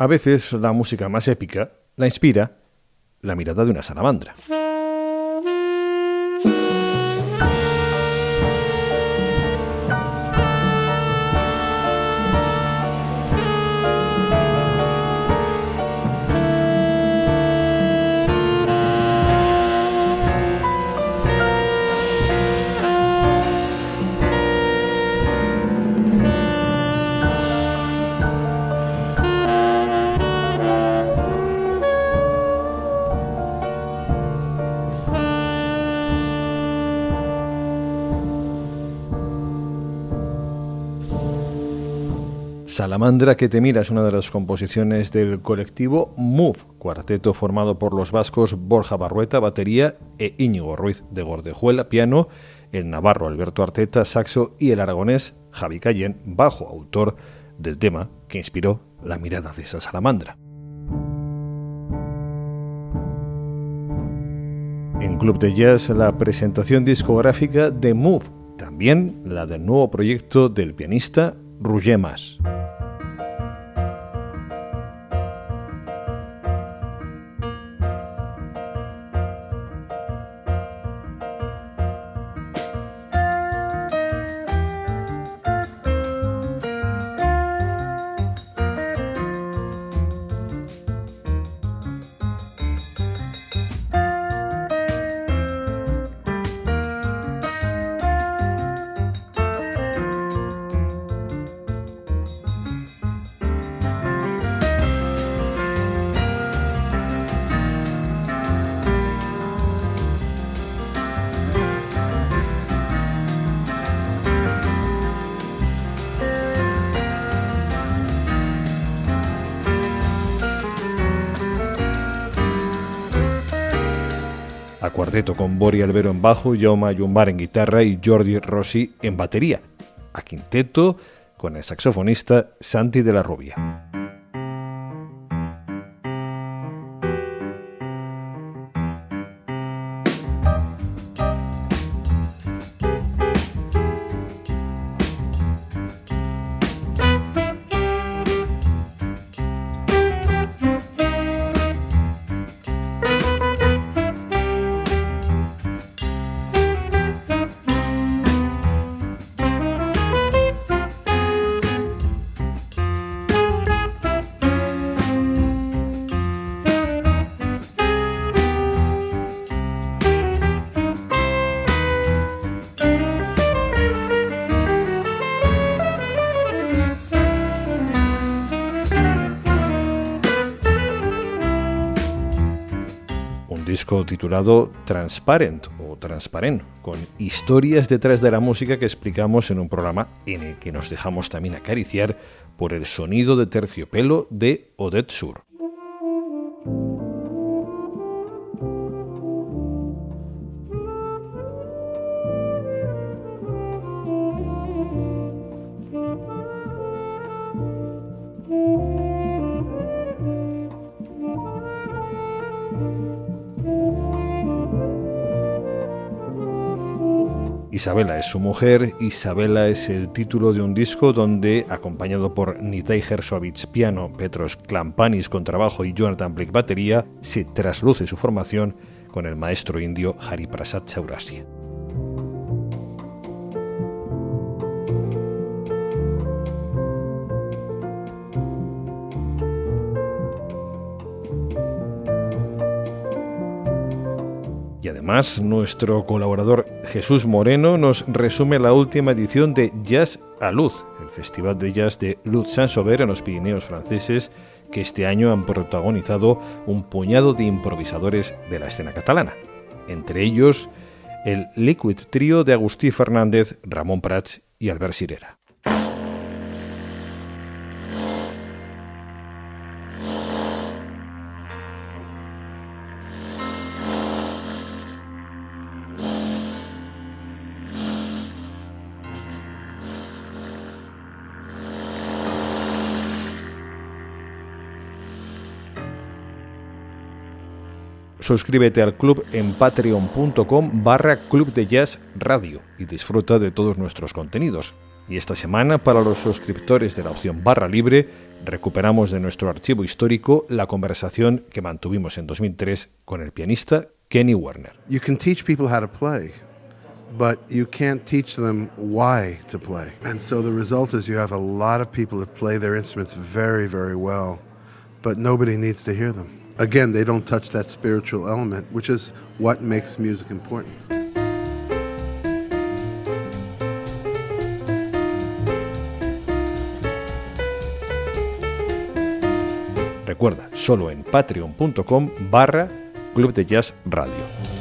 A veces la música más épica la inspira la mirada de una salamandra. Salamandra que te mira es una de las composiciones del colectivo Move, cuarteto formado por los vascos Borja Barrueta, batería, e Íñigo Ruiz de Gordejuela, piano, el navarro Alberto Arteta, saxo y el aragonés Javi Cayén, bajo autor del tema que inspiró la mirada de esa salamandra. En Club de Jazz, la presentación discográfica de Move, también la del nuevo proyecto del pianista Rugemas. Cuarteto con Bori Albero en bajo, Jaume Yumbar en guitarra y Jordi Rossi en batería. A quinteto con el saxofonista Santi de la Rubia. Titulado Transparent o Transparent, con historias detrás de la música que explicamos en un programa en el que nos dejamos también acariciar por el sonido de terciopelo de Odette Sur. Isabela es su mujer, Isabela es el título de un disco donde, acompañado por Nitai Hersovich piano, Petros Klampanis con trabajo y Jonathan Blake batería, se trasluce su formación con el maestro indio Hariprasad Chaurasia. Además, nuestro colaborador Jesús Moreno nos resume la última edición de Jazz a Luz, el festival de jazz de Luz Saint-Sauveur en los Pirineos franceses, que este año han protagonizado un puñado de improvisadores de la escena catalana. Entre ellos, el Liquid Trio de Agustí Fernández, Ramón Prats y Albert Sirera. Suscríbete al club en patreon.com barra y disfruta de todos nuestros contenidos. Y esta semana, para los suscriptores de la opción barra libre, recuperamos de nuestro archivo histórico la conversación que mantuvimos en 2003 con el pianista Kenny Werner. You can teach people how to play, but you can't teach them why to play. And so the result is you have a lot of people that play their instruments very, very well, but nobody needs to hear them. Again, they don't touch that spiritual element, which is what makes music important. Recuerda, solo en patreon.com barra Club de Jazz Radio.